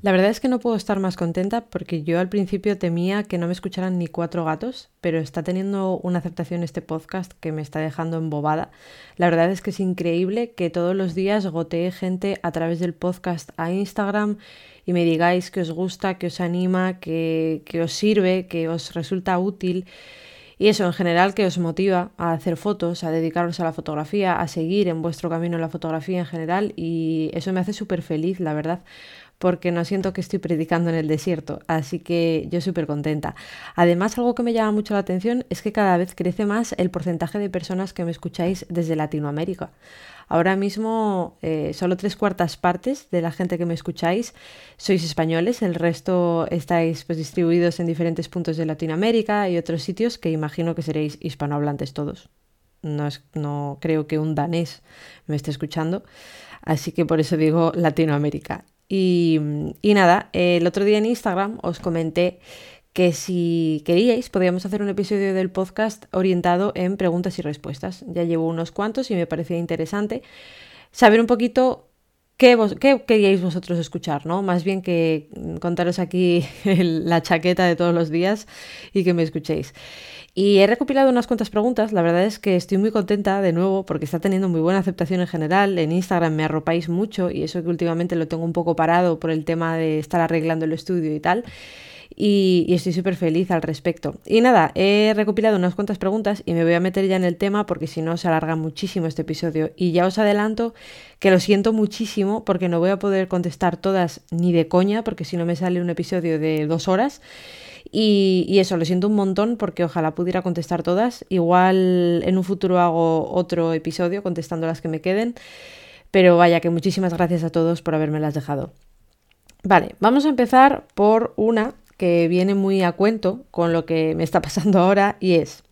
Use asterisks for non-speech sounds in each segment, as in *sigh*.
La verdad es que no puedo estar más contenta porque yo al principio temía que no me escucharan ni cuatro gatos, pero está teniendo una aceptación este podcast que me está dejando embobada. La verdad es que es increíble que todos los días gotee gente a través del podcast a Instagram y me digáis que os gusta, que os anima, que, os sirve, que os resulta útil. Y eso en general que os motiva a hacer fotos, a dedicaros a la fotografía, a seguir en vuestro camino en la fotografía en general y eso me hace súper feliz, la verdad porque no siento que estoy predicando en el desierto, así que yo súper contenta. Además, algo que me llama mucho la atención es que cada vez crece más el porcentaje de personas que me escucháis desde Latinoamérica. Ahora mismo eh, solo tres cuartas partes de la gente que me escucháis sois españoles, el resto estáis pues, distribuidos en diferentes puntos de Latinoamérica y otros sitios que imagino que seréis hispanohablantes todos. No, es, no creo que un danés me esté escuchando, así que por eso digo Latinoamérica. Y, nada, el otro día en Instagram os comenté que si queríais podíamos hacer un episodio del podcast orientado en preguntas y respuestas. Ya llevo unos cuantos y me parecía interesante saber un poquito qué, queríais vosotros escuchar, ¿no? Más bien que contaros aquí *laughs* la chaqueta de todos los días y que me escuchéis. Y he recopilado unas cuantas preguntas, la verdad es que estoy muy contenta de nuevo porque está teniendo muy buena aceptación en general, en Instagram me arropáis mucho y eso que últimamente lo tengo un poco parado por el tema de estar arreglando el estudio y tal. Y, estoy súper feliz al respecto. Y nada, he recopilado unas cuantas preguntas y me voy a meter ya en el tema porque si no se alarga muchísimo este episodio. Y ya os adelanto que lo siento muchísimo porque no voy a poder contestar todas ni de coña porque si no me sale un episodio de dos horas. Y, eso, lo siento un montón porque ojalá pudiera contestar todas. Igual en un futuro hago otro episodio contestando las que me queden. Pero vaya que muchísimas gracias a todos por las dejado. Vale, vamos a empezar por una que viene muy a cuento con lo que me está pasando *laughs* ahora y es,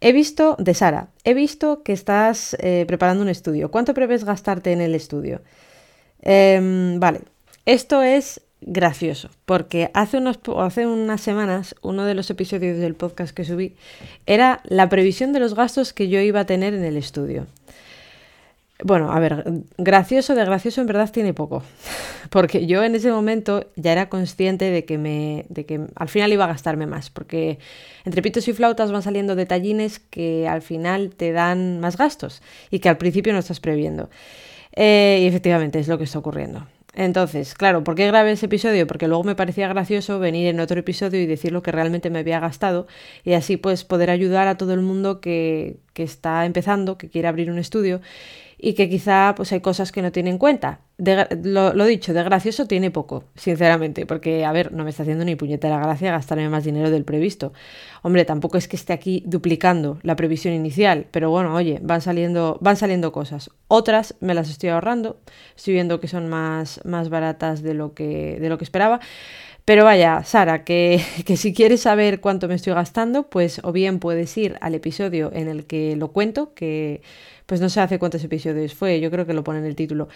he visto, de Sara, he visto que estás eh, preparando un estudio. ¿Cuánto prevés gastarte en el estudio? Em, vale, esto es gracioso, porque hace, unos, hace unas semanas uno de los episodios del podcast que subí era la previsión de los gastos que yo iba a tener en el estudio. Bueno, a ver, gracioso de gracioso en verdad tiene poco, *laughs* porque yo en ese momento ya era consciente de que, me, de que al final iba a gastarme más, porque entre pitos y flautas van saliendo detallines que al final te dan más gastos y que al principio no estás previendo. Eh, y efectivamente es lo que está ocurriendo. Entonces, claro, ¿por qué grabé ese episodio? Porque luego me parecía gracioso venir en otro episodio y decir lo que realmente me había gastado y así pues poder ayudar a todo el mundo que, que está empezando, que quiere abrir un estudio y que quizá pues hay cosas que no tiene en cuenta. lo, dicho, de gracioso tiene poco, sinceramente, porque, a ver, no me está haciendo ni puñetera gracia gastarme más dinero del previsto. Hombre, tampoco es que esté aquí duplicando la previsión inicial, pero bueno, oye, van saliendo, van saliendo cosas. Otras me las estoy ahorrando, estoy viendo que son más, más baratas de lo que, de lo que esperaba. Pero vaya, Sara, que, *laughs* que, si quieres saber cuánto me estoy gastando, pues o bien puedes ir al episodio en el que lo cuento, que pues no sé hace cuántos episodios fue, yo creo que lo pone en el título.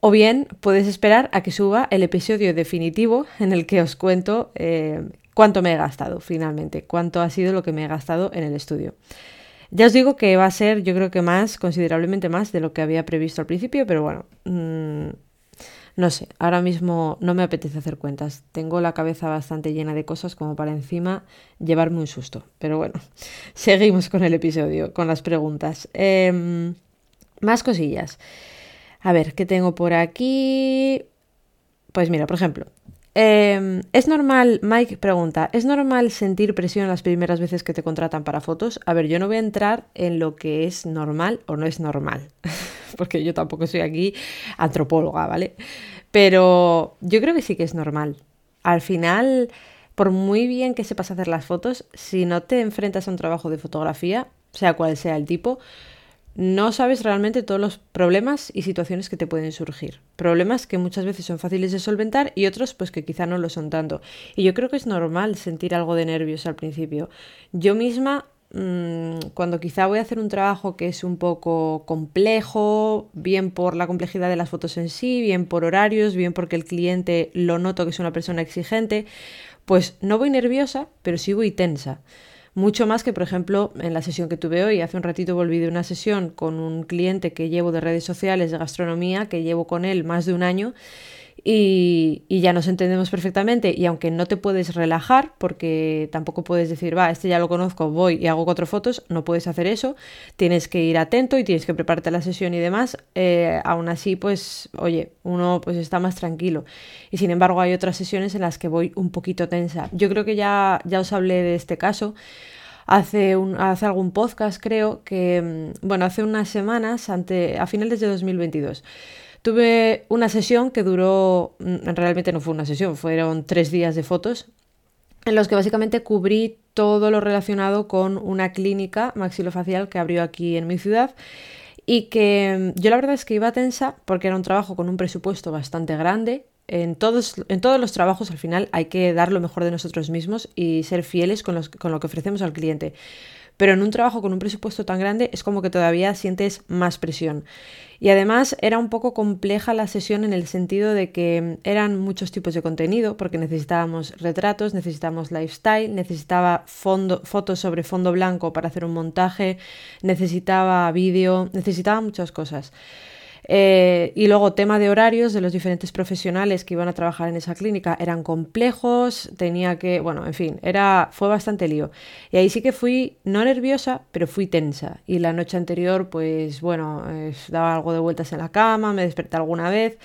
O bien puedes esperar a que suba el episodio definitivo en el que os cuento eh, cuánto me he gastado finalmente, cuánto ha sido lo que me he gastado en el estudio. Ya os digo que va a ser, yo creo que más, considerablemente más de lo que había previsto al principio, pero bueno, mm, no sé, ahora mismo no me apetece hacer cuentas. Tengo la cabeza bastante llena de cosas como para encima llevarme un susto. Pero bueno, *laughs* seguimos con el episodio, con las preguntas. Em, más cosillas. A ver, ¿qué tengo por aquí? Pues mira, por ejemplo, em, ¿Es normal, Mike pregunta, ¿es normal sentir presión las primeras veces que te contratan para fotos? A ver, yo no voy a entrar en lo que es normal o no es normal. *laughs* *laughs* porque yo tampoco soy aquí antropóloga, ¿vale? Pero yo creo que sí que es normal. Al final, por muy bien que sepas hacer las fotos, si no te enfrentas a un trabajo de fotografía, sea cual sea el tipo, no sabes realmente todos los problemas y situaciones que te pueden surgir. Problemas que muchas veces son fáciles de solventar y otros pues que quizá no lo son tanto. Y yo creo que es normal sentir algo de nervios al principio. Yo misma Mm, cuando quizá voy a hacer un trabajo que es un poco complejo, bien por la complejidad de las fotos en sí, bien por horarios, bien porque el cliente lo noto que es una persona exigente, pues no voy nerviosa, pero sí voy tensa. Mucho más que, por ejemplo, en la sesión que tuve hoy. Hace un ratito volví de una sesión con un cliente que llevo de redes sociales de gastronomía, que llevo con él más de un año y, ya nos entendemos perfectamente y aunque no te puedes relajar porque tampoco puedes decir, va, este ya lo conozco, voy y hago cuatro fotos, no puedes hacer eso, tienes que ir atento y tienes que prepararte la sesión y demás, eh, aún así pues, oye, uno pues está más tranquilo y sin embargo hay otras sesiones en las que voy un poquito tensa. Yo creo que ya, ya os hablé de este caso hace, un, hace algún podcast, creo que, mm, bueno, hace unas semanas, ante, a finales de 2022. Tuve una sesión que duró, mm, realmente no fue una sesión, fueron tres días de fotos, en los que básicamente cubrí todo lo relacionado con una clínica maxilofacial que abrió aquí en mi ciudad y que mm, yo la verdad es que iba tensa porque era un trabajo con un presupuesto bastante grande. En todos, en todos los trabajos al final hay que dar lo mejor de nosotros mismos y ser fieles con, con lo que ofrecemos al cliente. Pero en un trabajo con un presupuesto tan grande es como que todavía sientes más presión. Y además era un poco compleja la sesión en el sentido de que eran muchos tipos de contenido, porque necesitábamos retratos, necesitábamos lifestyle, necesitaba fondo, fotos sobre fondo blanco para hacer un montaje, necesitaba vídeo, necesitaba muchas cosas. Eh, y luego tema de horarios de los diferentes profesionales que iban a trabajar en esa clínica eran complejos, tenía que, bueno, en fin, era, fue bastante lío. Y ahí sí que fui, no nerviosa, pero fui tensa. Y la noche anterior, pues bueno, eh, daba algo de vueltas en la cama, me desperté alguna vez.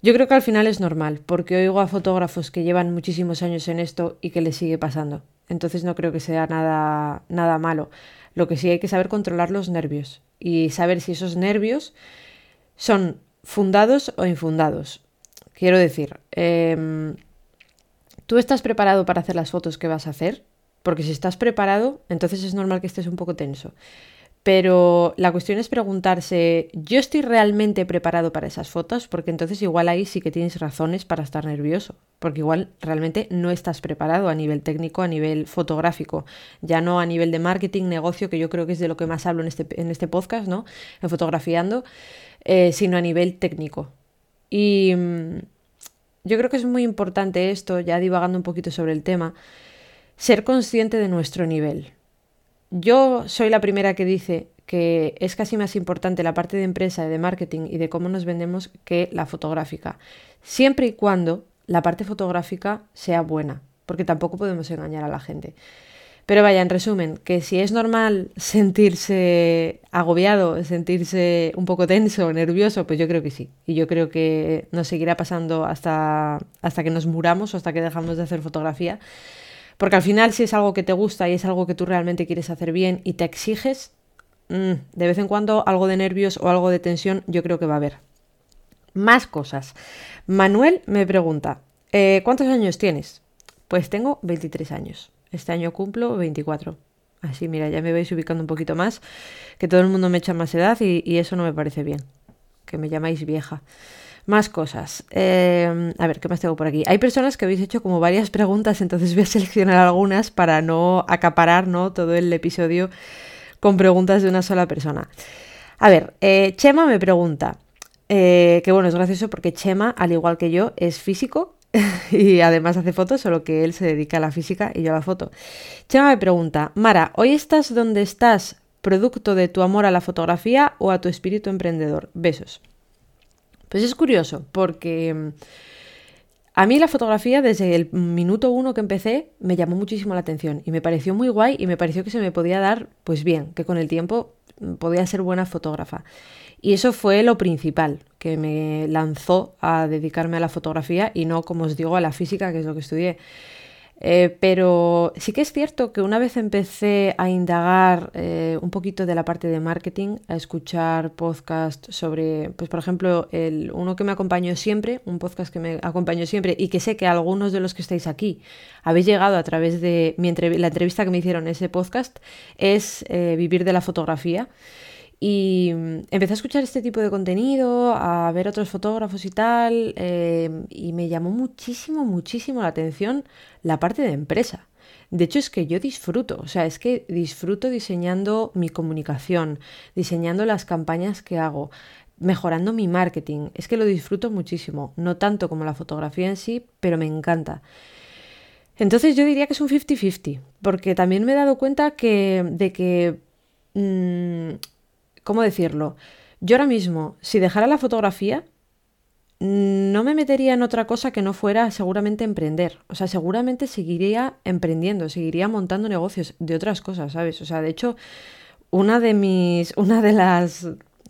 Yo creo que al final es normal, porque oigo a fotógrafos que llevan muchísimos años en esto y que les sigue pasando. Entonces no creo que sea nada, nada malo. Lo que sí hay que saber controlar los nervios y saber si esos nervios son fundados o infundados. Quiero decir, em, ¿tú estás preparado para hacer las fotos que vas a hacer? Porque si estás preparado, entonces es normal que estés un poco tenso. Pero la cuestión es preguntarse, ¿yo estoy realmente preparado para esas fotos? Porque entonces igual ahí sí que tienes razones para estar nervioso, porque igual realmente no estás preparado a nivel técnico, a nivel fotográfico, ya no a nivel de marketing, negocio, que yo creo que es de lo que más hablo en este, en este podcast, ¿no? En fotografiando. Eh, sino a nivel técnico. Y mm, yo creo que es muy importante esto, ya divagando un poquito sobre el tema, ser consciente de nuestro nivel. Yo soy la primera que dice que es casi más importante la parte de empresa, de marketing y de cómo nos vendemos que la fotográfica, siempre y cuando la parte fotográfica sea buena, porque tampoco podemos engañar a la gente. Pero vaya, en resumen, que si es normal sentirse agobiado, sentirse un poco tenso, nervioso, pues yo creo que sí. Y yo creo que nos seguirá pasando hasta, hasta que nos muramos o hasta que dejamos de hacer fotografía. Porque al final si es algo que te gusta y es algo que tú realmente quieres hacer bien y te exiges, mm, de vez en cuando algo de nervios o algo de tensión yo creo que va a haber. Más cosas. Manuel me pregunta, eh, ¿cuántos años tienes? Pues tengo 23 años. Este año cumplo 24. Así, mira, ya me vais ubicando un poquito más, que todo el mundo me echa más edad y, eso no me parece bien, que me llamáis vieja. Más cosas. Em, a ver, ¿qué más tengo por aquí? Hay personas que habéis hecho como varias preguntas, entonces voy a seleccionar algunas para no acaparar ¿no? todo el episodio con preguntas de una sola persona. A ver, eh, Chema me pregunta, eh, que bueno, es gracioso porque Chema, al igual que yo, es físico *laughs* y además hace fotos, solo que él se dedica a la física y yo a la foto. Chema me pregunta, Mara, ¿hoy estás donde estás producto de tu amor a la fotografía o a tu espíritu emprendedor? Besos. Pues es curioso, porque mm, a mí la fotografía desde el minuto uno que empecé me llamó muchísimo la atención y me pareció muy guay y me pareció que se me podía dar pues bien, que con el tiempo mm, podía ser buena fotógrafa. Y eso fue lo principal que me lanzó a dedicarme a la fotografía y no, como os digo, a la física, que es lo que estudié. Eh, pero sí que es cierto que una vez empecé a indagar eh, un poquito de la parte de marketing, a escuchar podcasts sobre, pues por ejemplo, el, uno que me acompañó siempre, un podcast que me acompañó siempre y que sé que algunos de los que estáis aquí habéis llegado a través de mi la entrevista que me hicieron ese podcast, es eh, Vivir de la fotografía. Y mm, empecé a escuchar este tipo de contenido, a ver otros fotógrafos y tal, eh, y me llamó muchísimo, muchísimo la atención la parte de empresa. De hecho, es que yo disfruto, o sea, es que disfruto diseñando mi comunicación, diseñando las campañas que hago, mejorando mi marketing. Es que lo disfruto muchísimo, no tanto como la fotografía en sí, pero me encanta. Entonces yo diría que es un 50-50, porque también me he dado cuenta que, de que mm, ¿cómo decirlo? Yo ahora mismo, si dejara la fotografía, no me metería en otra cosa que no fuera seguramente emprender. O sea, seguramente seguiría emprendiendo, seguiría montando negocios de otras cosas, ¿sabes? O sea, de hecho, una de mis, *laughs* una de las,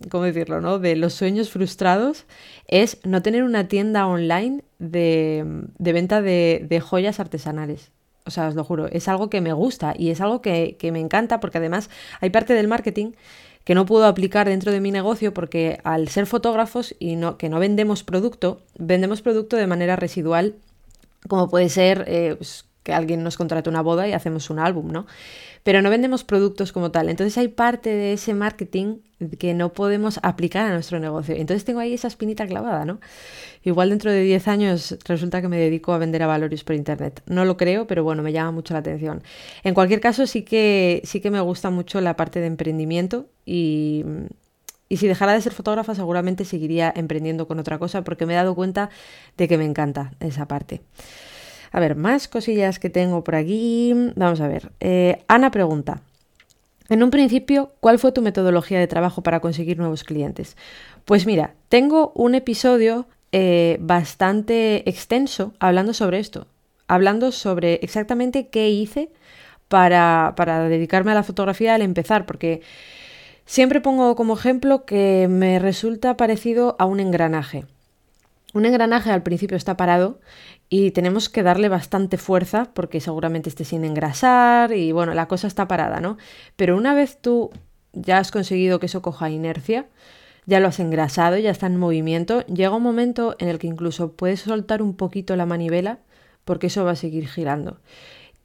¿cómo decirlo, no? De los sueños frustrados es no tener una tienda online de, venta de, joyas artesanales. O sea, os lo juro, es algo que me gusta y es algo que me encanta porque además hay parte del marketing que no puedo aplicar dentro de mi negocio porque al ser fotógrafos y no, que no vendemos producto, vendemos producto de manera residual, como puede ser eh, pues, que alguien nos contrate una boda y hacemos un álbum, ¿no? Pero no vendemos productos como tal. Entonces hay parte de ese marketing que no podemos aplicar a nuestro negocio. Entonces tengo ahí esa espinita clavada, ¿no? Igual dentro de 10 años resulta que me dedico a vender a Valorius por internet. No lo creo, pero bueno, me llama mucho la atención. En cualquier caso, sí que, sí que me gusta mucho la parte de emprendimiento y, y si dejara de ser fotógrafa, seguramente seguiría emprendiendo con otra cosa porque me he dado cuenta de que me encanta esa parte. A ver, más cosillas que tengo por aquí. Vamos a ver. Eh, Ana pregunta. En un principio, ¿cuál fue tu metodología de trabajo para conseguir nuevos clientes? Pues mira, tengo un episodio eh, bastante extenso hablando sobre esto, hablando sobre exactamente qué hice para, para dedicarme a la fotografía al empezar, porque siempre pongo como ejemplo que me resulta parecido a un engranaje. Un engranaje al principio está parado y tenemos que darle bastante fuerza porque seguramente esté sin engrasar y bueno, la cosa está parada, ¿no? Pero una vez tú ya has conseguido que eso coja inercia, ya lo has engrasado, ya está en movimiento, llega un momento en el que incluso puedes soltar un poquito la manivela porque eso va a seguir girando.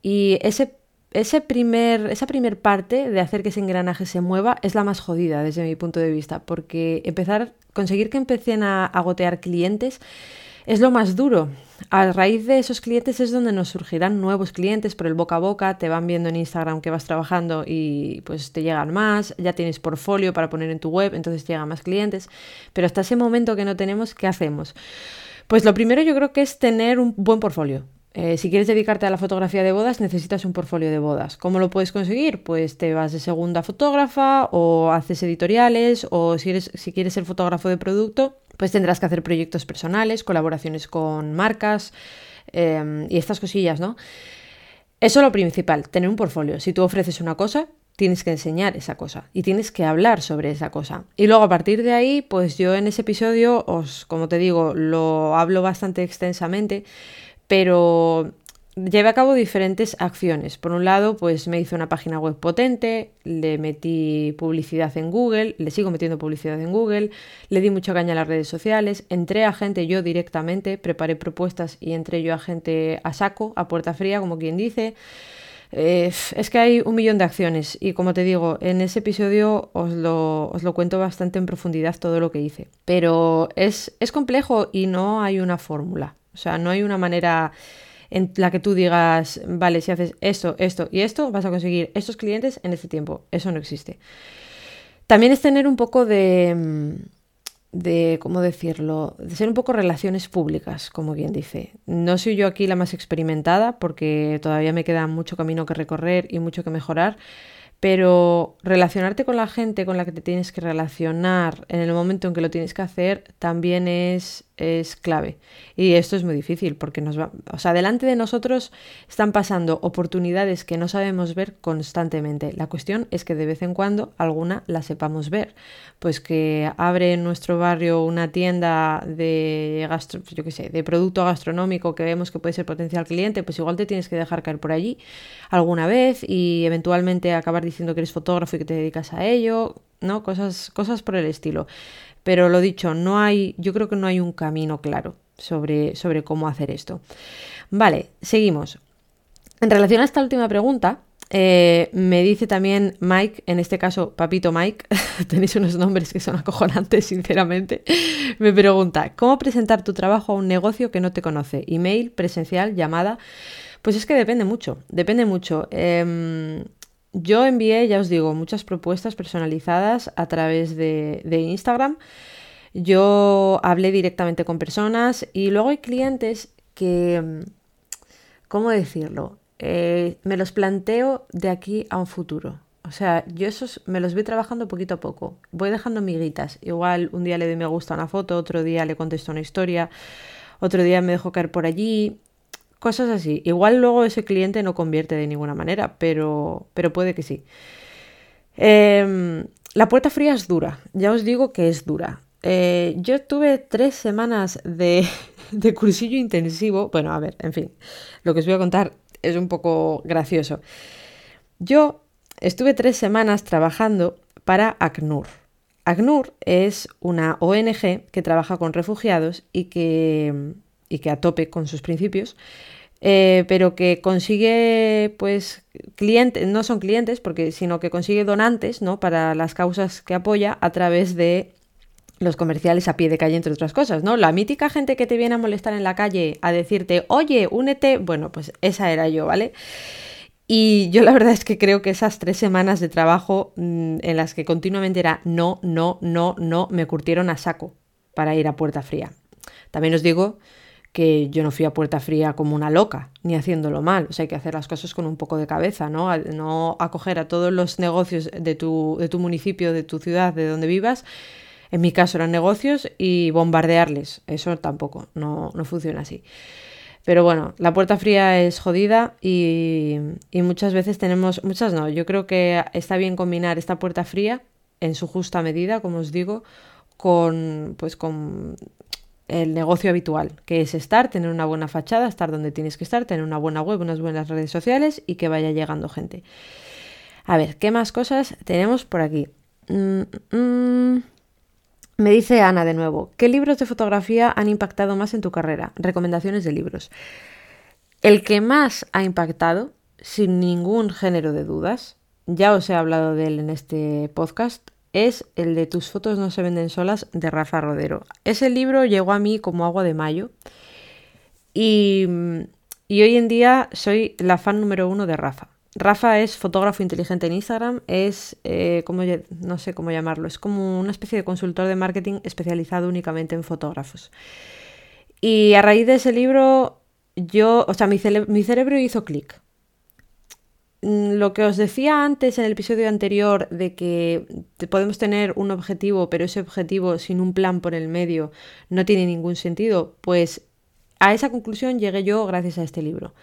Y ese, ese primer, esa primer parte de hacer que ese engranaje se mueva es la más jodida desde mi punto de vista, porque empezar, conseguir que empiecen a, a gotear clientes es lo más duro. A raíz de esos clientes es donde nos surgirán nuevos clientes por el boca a boca, te van viendo en Instagram que vas trabajando y pues te llegan más, ya tienes portfolio para poner en tu web, entonces llegan más clientes, pero hasta ese momento que no tenemos, ¿qué hacemos? Pues lo primero yo creo que es tener un buen portfolio. Eh, si quieres dedicarte a la fotografía de bodas, necesitas un portfolio de bodas. ¿Cómo lo puedes conseguir? Pues te vas de segunda fotógrafa o haces editoriales o si, eres, si quieres ser fotógrafo de producto, pues tendrás que hacer proyectos personales, colaboraciones con marcas em, y estas cosillas, ¿no? Eso es lo principal, tener un portfolio. Si tú ofreces una cosa, tienes que enseñar esa cosa y tienes que hablar sobre esa cosa. Y luego a partir de ahí, pues yo en ese episodio os, como te digo, lo hablo bastante extensamente, pero llevé a cabo diferentes acciones. Por un lado, pues me hice una página web potente, le metí publicidad en Google, le sigo metiendo publicidad en Google, le di mucha caña a las redes sociales, entré a gente yo directamente, preparé propuestas y entré yo a gente a saco, a puerta fría, como quien dice. Eh, es que hay un millón de acciones y como te digo, en ese episodio os lo, os lo cuento bastante en profundidad todo lo que hice. Pero es, es complejo y no hay una fórmula. O sea, no hay una manera en la que tú digas, vale, si haces esto, esto y esto, vas a conseguir estos clientes en este tiempo. Eso no existe. También es tener un poco de, mm, de, ¿cómo decirlo? De ser un poco relaciones públicas, como quien dice. No soy yo aquí la más experimentada porque todavía me queda mucho camino que recorrer y mucho que mejorar, pero relacionarte con la gente con la que te tienes que relacionar en el momento en que lo tienes que hacer también es es clave. Y esto es muy difícil porque nos va, o sea, delante de nosotros están pasando oportunidades que no sabemos ver constantemente. La cuestión es que de vez en cuando alguna la sepamos ver. Pues que abre en nuestro barrio una tienda de gastro, yo qué sé, de producto gastronómico que vemos que puede ser potencial cliente, pues igual te tienes que dejar caer por allí alguna vez y eventualmente acabar diciendo que eres fotógrafo y que te dedicas a ello, ¿no? Cosas, cosas por el estilo. Pero lo dicho, no hay, yo creo que no hay un camino claro sobre, sobre cómo hacer esto. Vale, seguimos. En relación a esta última pregunta, eh, me dice también Mike, en este caso Papito Mike, *laughs* tenéis unos nombres que son acojonantes, *laughs* sinceramente, me pregunta, ¿cómo presentar tu trabajo a un negocio que no te conoce? ¿Email, presencial, llamada? Pues es que depende mucho, depende mucho. Em, yo envié, ya os digo, muchas propuestas personalizadas a través de, Instagram. Yo hablé directamente con personas y luego hay clientes que, ¿cómo decirlo? Eh, me los planteo de aquí a un futuro. O sea, yo esos me los voy trabajando poquito a poco. Voy dejando miguitas. Igual un día le doy me gusta a una foto, otro día le contesto una historia, otro día me dejo caer por allí. Cosas así. Igual luego ese cliente no convierte de ninguna manera, pero, pero puede que sí. Em, la puerta fría es dura. Ya os digo que es dura. Eh, yo tuve tres semanas de, *laughs* de cursillo intensivo. Bueno, a ver, en fin, lo que os voy a contar es un poco gracioso. Yo estuve tres semanas trabajando para ACNUR. ACNUR es una ONG que trabaja con refugiados y que, y que a tope con sus principios, eh, pero que consigue, pues, clientes, no son clientes, porque, sino que consigue donantes, ¿no? Para las causas que apoya a través de los comerciales a pie de calle, entre otras cosas, ¿no? La mítica gente que te viene a molestar en la calle a decirte, oye, únete, bueno, pues esa era yo, ¿vale? Y yo la verdad es que creo que esas tres semanas de trabajo mm, en las que continuamente era no, no, no, no, me curtieron a saco para ir a puerta fría. También os digo que yo no fui a puerta fría como una loca, ni haciéndolo mal. O sea, hay que hacer las cosas con un poco de cabeza, ¿no? No acoger a todos los negocios de tu, de tu municipio, de tu ciudad, de donde vivas, en mi caso eran negocios y bombardearles. Eso tampoco, no, funciona así. Pero bueno, la puerta fría es jodida y, y, muchas veces tenemos, muchas no, yo creo que está bien combinar esta puerta fría en su justa medida, como os digo, con, pues con el negocio habitual, que es estar, tener una buena fachada, estar donde tienes que estar, tener una buena web, unas buenas redes sociales y que vaya llegando gente. A ver, ¿qué más cosas tenemos por aquí? Mm, mm, me dice Ana de nuevo, ¿qué libros de fotografía han impactado más en tu carrera? Recomendaciones de libros. El que más ha impactado, sin ningún género de dudas, ya os he hablado de él en este podcast, es el de Tus fotos no se venden solas de Rafa Rodero. Ese libro llegó a mí como agua de mayo y, y hoy en día soy la fan número uno de Rafa. Rafa es fotógrafo inteligente en Instagram, es, eh, como, no sé cómo llamarlo, es como una especie de consultor de marketing especializado únicamente en fotógrafos. Y a raíz de ese libro, yo, o sea, mi, mi cerebro hizo clic. Mm, lo que os decía antes en el episodio anterior de que podemos tener un objetivo, pero ese objetivo sin un plan por el medio no tiene ningún sentido, pues a esa conclusión llegué yo gracias a este libro.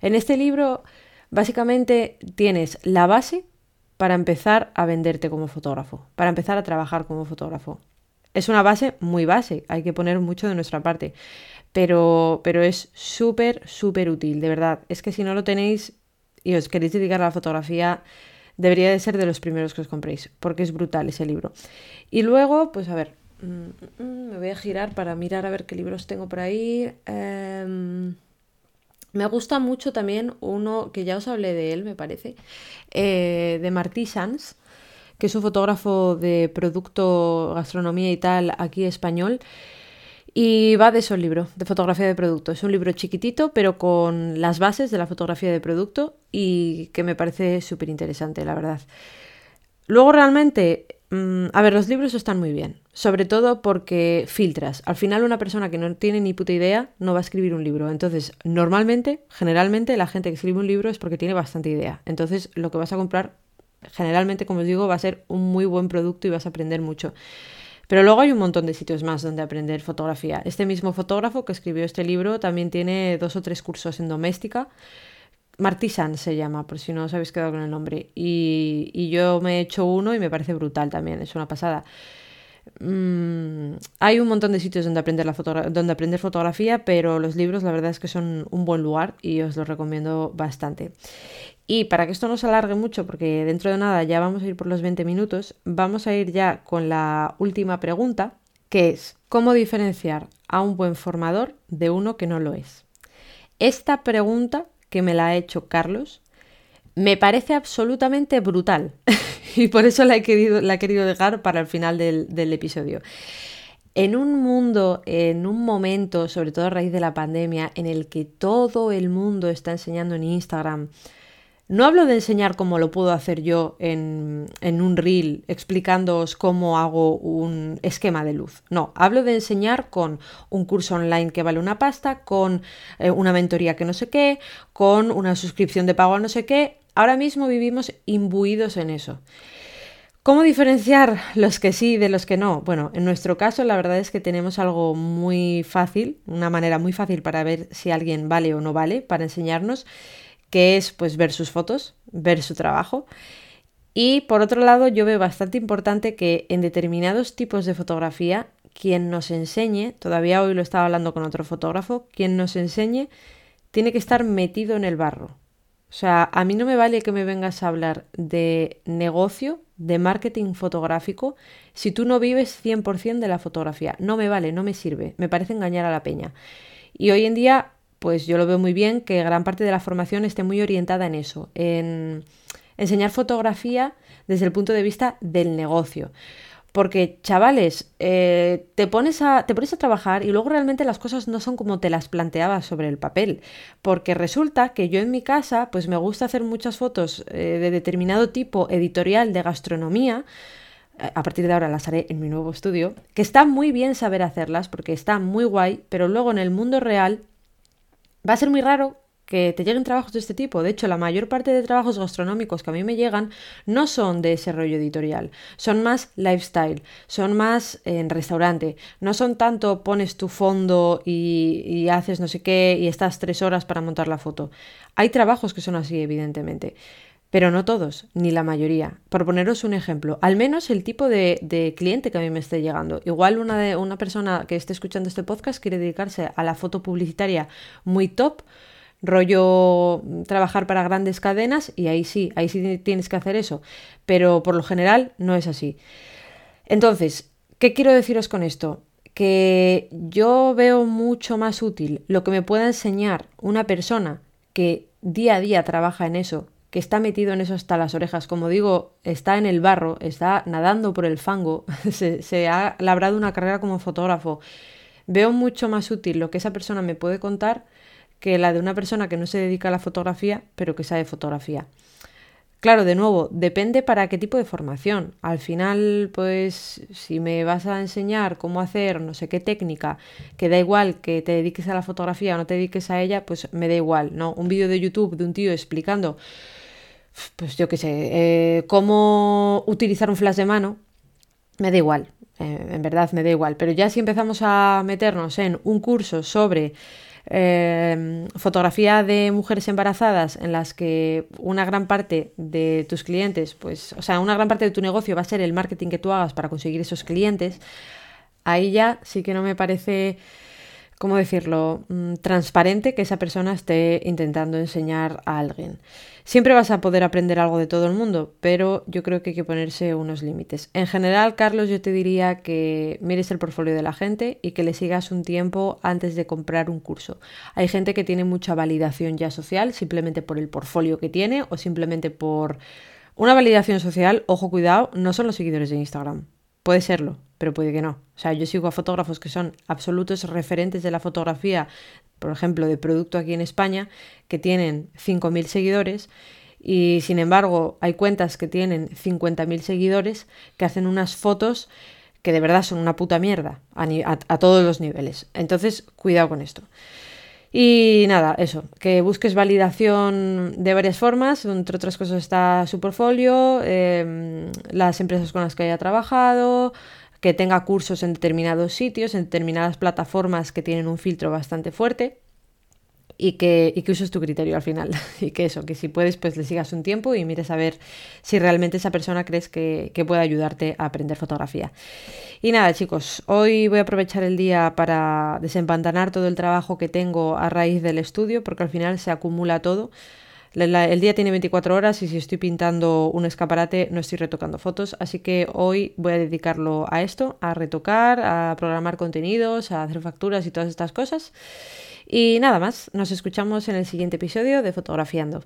En este libro Básicamente tienes la base para empezar a venderte como fotógrafo, para empezar a trabajar como fotógrafo. Es una base muy base, hay que poner mucho de nuestra parte, pero, pero es súper, súper útil, de verdad. Es que si no lo tenéis y os queréis dedicar a la fotografía, debería de ser de los primeros que os compréis, porque es brutal ese libro. Y luego, pues a ver, mm, mm, me voy a girar para mirar a ver qué libros tengo por ahí. Em, me gusta mucho también uno que ya os hablé de él, me parece, eh, de Martí Sanz, que es un fotógrafo de producto, gastronomía y tal, aquí español. Y va de eso el libro, de fotografía de producto. Es un libro chiquitito, pero con las bases de la fotografía de producto y que me parece súper interesante, la verdad. Luego realmente Mm, a ver, los libros están muy bien, sobre todo porque filtras. Al final una persona que no tiene ni puta idea no va a escribir un libro. Entonces, normalmente, generalmente, la gente que escribe un libro es porque tiene bastante idea. Entonces, lo que vas a comprar, generalmente, como os digo, va a ser un muy buen producto y vas a aprender mucho. Pero luego hay un montón de sitios más donde aprender fotografía. Este mismo fotógrafo que escribió este libro también tiene dos o tres cursos en doméstica Martisan se llama, por si no os habéis quedado con el nombre. Y, yo me he hecho uno y me parece brutal también, es una pasada. Mm, hay un montón de sitios donde aprender, la donde aprender fotografía, pero los libros la verdad es que son un buen lugar y os los recomiendo bastante. Y para que esto no se alargue mucho, porque dentro de nada ya vamos a ir por los 20 minutos, vamos a ir ya con la última pregunta, que es, ¿cómo diferenciar a un buen formador de uno que no lo es? Esta pregunta que me la ha hecho Carlos, me parece absolutamente brutal. *laughs* *laughs* y por eso la he, querido, la he querido dejar para el final del, del episodio. En un mundo, en un momento, sobre todo a raíz de la pandemia, en el que todo el mundo está enseñando en Instagram, no hablo de enseñar como lo puedo hacer yo en, un reel explicándoos cómo hago un esquema de luz. No, hablo de enseñar con un curso online que vale una pasta, con eh, una mentoría que no sé qué, con una suscripción de pago a no sé qué. Ahora mismo vivimos imbuidos en eso. ¿Cómo diferenciar los que sí de los que no? Bueno, en nuestro caso la verdad es que tenemos algo muy fácil, una manera muy fácil para ver si alguien vale o no vale, para enseñarnos, que es pues ver sus fotos, ver su trabajo. Y por otro lado, yo veo bastante importante que en determinados tipos de fotografía, quien nos enseñe, todavía hoy lo estaba hablando con otro fotógrafo, quien nos enseñe tiene que estar metido en el barro. O sea, a mí no me vale que me vengas a hablar de negocio, de marketing fotográfico, si tú no vives 100% de la fotografía. No me vale, no me sirve. Me parece engañar a la peña. Y hoy en día, pues yo lo veo muy bien que gran parte de la formación esté muy orientada en eso, en enseñar fotografía desde el punto de vista del negocio. Porque, chavales, eh, te, pones a, te pones a trabajar y luego realmente las cosas no son como te las planteabas sobre el papel. Porque resulta que yo en mi casa, pues me gusta hacer muchas fotos eh, de determinado tipo editorial de gastronomía. Eh, a partir de ahora las haré en mi nuevo estudio. Que está muy bien saber hacerlas porque está muy guay, pero luego en el mundo real va a ser muy raro que te lleguen trabajos de este tipo. De hecho, la mayor parte de trabajos gastronómicos que a mí me llegan no son de ese rollo editorial, son más lifestyle, son más en restaurante, no son tanto pones tu fondo y, haces no sé qué y estás tres horas para montar la foto. Hay trabajos que son así, evidentemente. Pero no todos, ni la mayoría. Por poneros un ejemplo, al menos el tipo de, cliente que a mí me esté llegando. Igual una, de, una persona que esté escuchando este podcast quiere dedicarse a la foto publicitaria muy top, rollo trabajar para grandes cadenas y ahí sí, ahí sí tienes que hacer eso, pero por lo general no es así. Entonces, ¿qué quiero deciros con esto? Que yo veo mucho más útil lo que me pueda enseñar una persona que día a día trabaja en eso, que está metido en eso hasta las orejas, como digo, está en el barro, está nadando por el fango, *laughs* se, se ha labrado una carrera como fotógrafo. Veo mucho más útil lo que esa persona me puede contar que la de una persona que no se dedica a la fotografía, pero que sabe fotografía. Claro, de nuevo, depende para qué tipo de formación. Al final, pues, si me vas a enseñar cómo hacer no sé qué técnica, que da igual que te dediques a la fotografía o no te dediques a ella, pues me da igual, ¿no? Un vídeo de YouTube de un tío explicando, pues yo qué sé, eh, cómo utilizar un flash de mano, me da igual. Eh, en verdad me da igual. Pero ya si empezamos a meternos en un curso sobre Em, fotografía de mujeres embarazadas en las que una gran parte de tus clientes, pues, o sea, una gran parte de tu negocio va a ser el marketing que tú hagas para conseguir esos clientes, ahí ya sí que no me parece ¿cómo decirlo?, mm, transparente que esa persona esté intentando enseñar a alguien. Siempre vas a poder aprender algo de todo el mundo, pero yo creo que hay que ponerse unos límites. En general, Carlos, yo te diría que mires el portfolio de la gente y que le sigas un tiempo antes de comprar un curso. Hay gente que tiene mucha validación ya social simplemente por el portfolio que tiene o simplemente por una validación social, ojo cuidado, no son los seguidores de Instagram. Puede serlo, pero puede que no. O sea, yo sigo a fotógrafos que son absolutos referentes de la fotografía, por ejemplo, de producto aquí en España, que tienen 5.000 seguidores y sin embargo hay cuentas que tienen 50.000 seguidores que hacen unas fotos que de verdad son una puta mierda a, a, todos los niveles. Entonces, cuidado con esto. Y nada, eso, que busques validación de varias formas, entre otras cosas está su portfolio, em, las empresas con las que haya trabajado, que tenga cursos en determinados sitios, en determinadas plataformas que tienen un filtro bastante fuerte y que, uses tu criterio al final. *laughs* y que eso, que si puedes, pues le sigas un tiempo y mires a ver si realmente esa persona crees que, que puede ayudarte a aprender fotografía. Y nada, chicos, hoy voy a aprovechar el día para desempantanar todo el trabajo que tengo a raíz del estudio, porque al final se acumula todo el día tiene 24 horas y si estoy pintando un escaparate no estoy retocando fotos, así que hoy voy a dedicarlo a esto, a retocar, a programar contenidos, a hacer facturas y todas estas cosas. Y nada más, nos escuchamos en el siguiente episodio de Fotografiando.